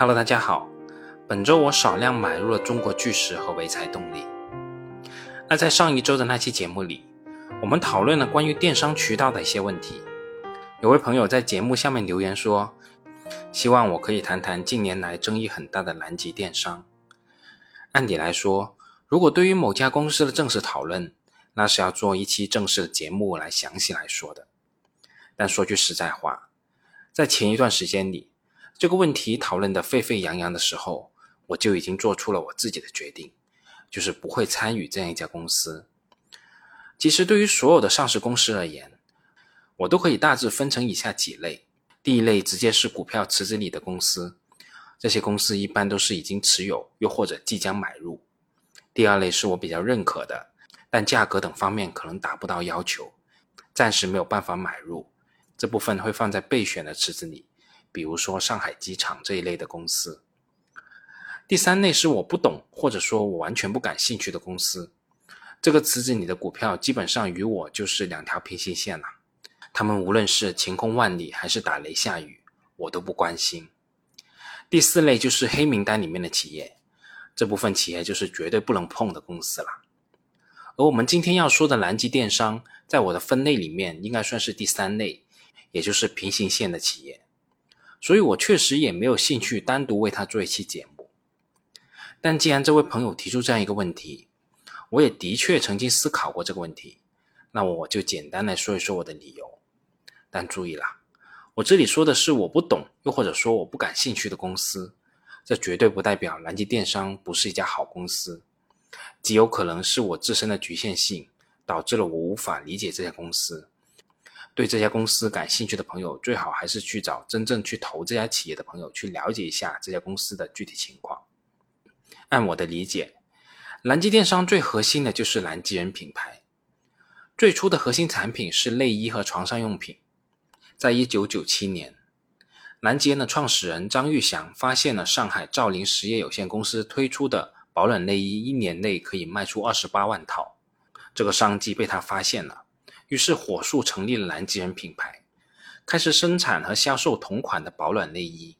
Hello，大家好。本周我少量买入了中国巨石和潍柴动力。那在上一周的那期节目里，我们讨论了关于电商渠道的一些问题。有位朋友在节目下面留言说，希望我可以谈谈近年来争议很大的南极电商。按理来说，如果对于某家公司的正式讨论，那是要做一期正式的节目来详细来说的。但说句实在话，在前一段时间里，这个问题讨论的沸沸扬扬的时候，我就已经做出了我自己的决定，就是不会参与这样一家公司。其实，对于所有的上市公司而言，我都可以大致分成以下几类：第一类直接是股票池子里的公司，这些公司一般都是已经持有，又或者即将买入；第二类是我比较认可的，但价格等方面可能达不到要求，暂时没有办法买入，这部分会放在备选的池子里。比如说上海机场这一类的公司。第三类是我不懂或者说我完全不感兴趣的公司，这个池子里的股票基本上与我就是两条平行线了。他们无论是晴空万里还是打雷下雨，我都不关心。第四类就是黑名单里面的企业，这部分企业就是绝对不能碰的公司了。而我们今天要说的南极电商，在我的分类里面应该算是第三类，也就是平行线的企业。所以我确实也没有兴趣单独为他做一期节目，但既然这位朋友提出这样一个问题，我也的确曾经思考过这个问题，那我就简单来说一说我的理由。但注意啦，我这里说的是我不懂，又或者说我不感兴趣的公司，这绝对不代表南极电商不是一家好公司，极有可能是我自身的局限性导致了我无法理解这家公司。对这家公司感兴趣的朋友，最好还是去找真正去投这家企业的朋友去了解一下这家公司的具体情况。按我的理解，南极电商最核心的就是南极人品牌。最初的核心产品是内衣和床上用品。在一九九七年，南极人的创始人张玉祥发现了上海兆林实业有限公司推出的保暖内衣，一年内可以卖出二十八万套，这个商机被他发现了。于是火速成立了南极人品牌，开始生产和销售同款的保暖内衣。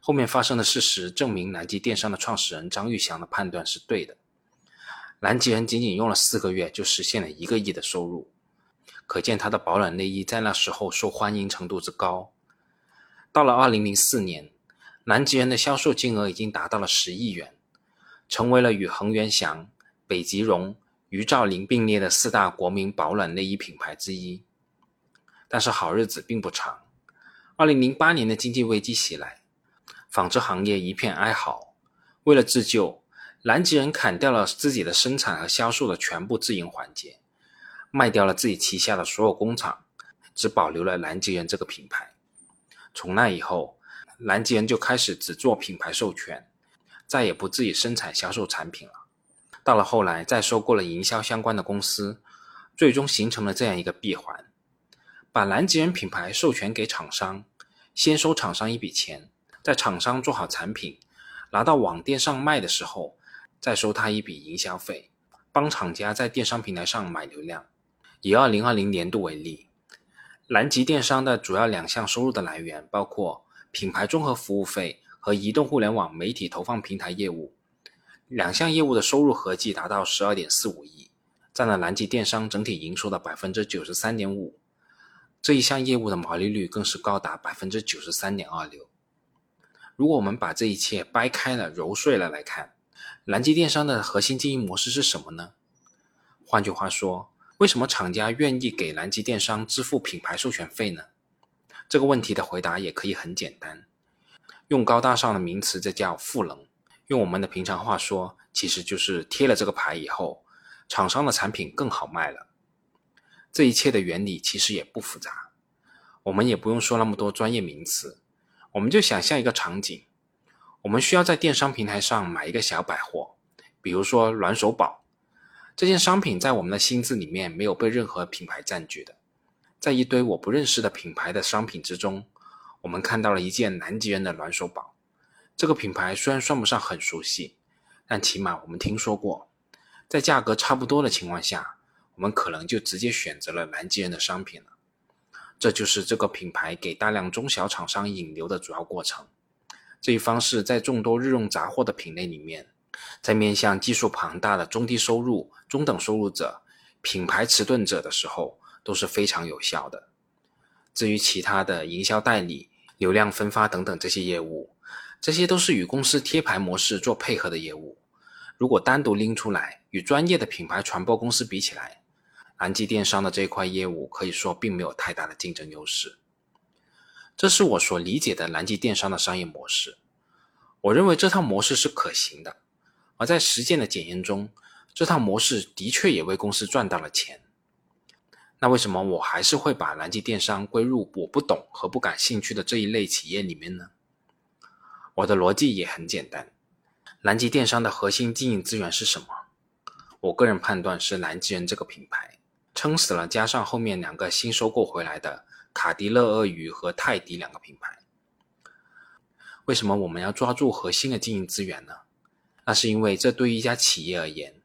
后面发生的事实证明，南极电商的创始人张玉祥的判断是对的。南极人仅仅用了四个月就实现了一个亿的收入，可见他的保暖内衣在那时候受欢迎程度之高。到了二零零四年，南极人的销售金额已经达到了十亿元，成为了与恒源祥、北极绒。与兆林并列的四大国民保暖内衣品牌之一，但是好日子并不长。二零零八年的经济危机袭来，纺织行业一片哀嚎。为了自救，南极人砍掉了自己的生产和销售的全部自营环节，卖掉了自己旗下的所有工厂，只保留了南极人这个品牌。从那以后，南极人就开始只做品牌授权，再也不自己生产销售产品了。到了后来，再收购了营销相关的公司，最终形成了这样一个闭环：把南极人品牌授权给厂商，先收厂商一笔钱，在厂商做好产品，拿到网店上卖的时候，再收他一笔营销费，帮厂家在电商平台上买流量。以二零二零年度为例，南极电商的主要两项收入的来源包括品牌综合服务费和移动互联网媒体投放平台业务。两项业务的收入合计达到十二点四五亿，占了南极电商整体营收的百分之九十三点五。这一项业务的毛利率更是高达百分之九十三点二六。如果我们把这一切掰开了揉碎了来看，南极电商的核心经营模式是什么呢？换句话说，为什么厂家愿意给南极电商支付品牌授权费呢？这个问题的回答也可以很简单，用高大上的名词，这叫赋能。用我们的平常话说，其实就是贴了这个牌以后，厂商的产品更好卖了。这一切的原理其实也不复杂，我们也不用说那么多专业名词，我们就想象一个场景：我们需要在电商平台上买一个小百货，比如说暖手宝，这件商品在我们的心智里面没有被任何品牌占据的，在一堆我不认识的品牌的商品之中，我们看到了一件南极人的暖手宝。这个品牌虽然算不上很熟悉，但起码我们听说过。在价格差不多的情况下，我们可能就直接选择了南极人的商品了。这就是这个品牌给大量中小厂商引流的主要过程。这一方式在众多日用杂货的品类里面，在面向基数庞大的中低收入、中等收入者、品牌迟钝者的时候都是非常有效的。至于其他的营销代理、流量分发等等这些业务，这些都是与公司贴牌模式做配合的业务。如果单独拎出来，与专业的品牌传播公司比起来，南极电商的这一块业务可以说并没有太大的竞争优势。这是我所理解的南极电商的商业模式。我认为这套模式是可行的，而在实践的检验中，这套模式的确也为公司赚到了钱。那为什么我还是会把南极电商归入我不懂和不感兴趣的这一类企业里面呢？我的逻辑也很简单。南极电商的核心经营资源是什么？我个人判断是南极人这个品牌撑死了，加上后面两个新收购回来的卡迪乐鳄鱼和泰迪两个品牌。为什么我们要抓住核心的经营资源呢？那是因为这对于一家企业而言，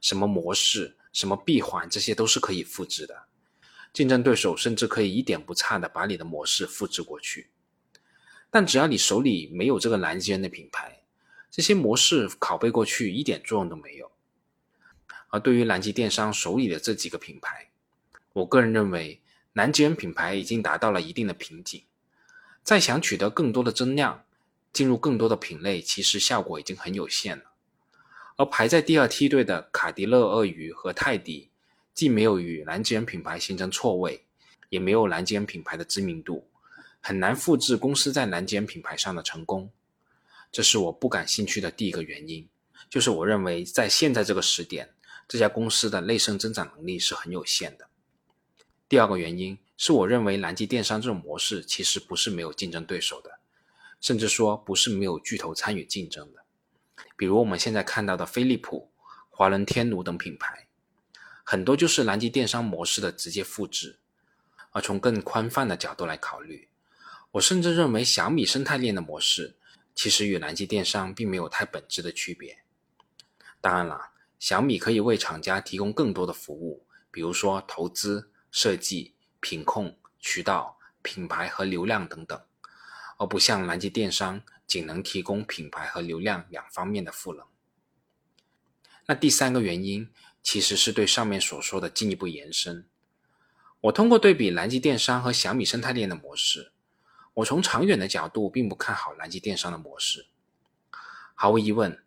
什么模式、什么闭环，这些都是可以复制的。竞争对手甚至可以一点不差的把你的模式复制过去。但只要你手里没有这个蓝基人的品牌，这些模式拷贝过去一点作用都没有。而对于南极电商手里的这几个品牌，我个人认为，南极人品牌已经达到了一定的瓶颈，再想取得更多的增量，进入更多的品类，其实效果已经很有限了。而排在第二梯队的卡迪乐鳄鱼和泰迪，既没有与南极人品牌形成错位，也没有南极人品牌的知名度，很难复制公司在南极人品牌上的成功。这是我不感兴趣的第一个原因，就是我认为在现在这个时点，这家公司的内生增长能力是很有限的。第二个原因是我认为南极电商这种模式其实不是没有竞争对手的，甚至说不是没有巨头参与竞争的。比如我们现在看到的飞利浦、华伦天奴等品牌，很多就是南极电商模式的直接复制。而从更宽泛的角度来考虑，我甚至认为小米生态链的模式。其实与南极电商并没有太本质的区别。当然了，小米可以为厂家提供更多的服务，比如说投资、设计、品控、渠道、品牌和流量等等，而不像南极电商仅能提供品牌和流量两方面的赋能。那第三个原因其实是对上面所说的进一步延伸。我通过对比南极电商和小米生态链的模式。我从长远的角度并不看好南极电商的模式。毫无疑问，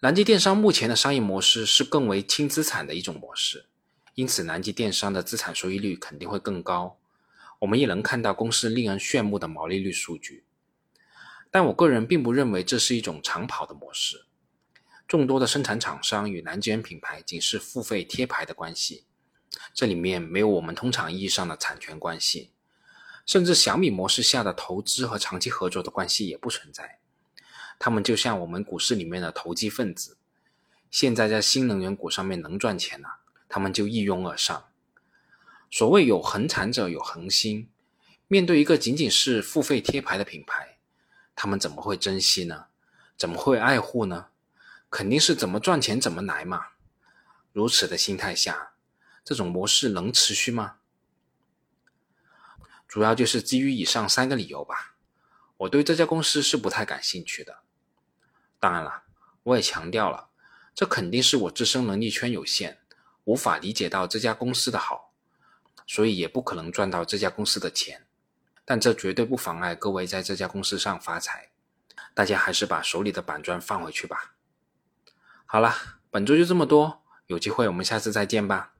南极电商目前的商业模式是更为轻资产的一种模式，因此南极电商的资产收益率肯定会更高。我们也能看到公司令人炫目的毛利率数据。但我个人并不认为这是一种长跑的模式。众多的生产厂商与南极人品牌仅是付费贴牌的关系，这里面没有我们通常意义上的产权关系。甚至小米模式下的投资和长期合作的关系也不存在，他们就像我们股市里面的投机分子，现在在新能源股上面能赚钱了，他们就一拥而上。所谓有恒产者有恒心，面对一个仅仅是付费贴牌的品牌，他们怎么会珍惜呢？怎么会爱护呢？肯定是怎么赚钱怎么来嘛。如此的心态下，这种模式能持续吗？主要就是基于以上三个理由吧，我对这家公司是不太感兴趣的。当然了，我也强调了，这肯定是我自身能力圈有限，无法理解到这家公司的好，所以也不可能赚到这家公司的钱。但这绝对不妨碍各位在这家公司上发财。大家还是把手里的板砖放回去吧。好了，本周就这么多，有机会我们下次再见吧。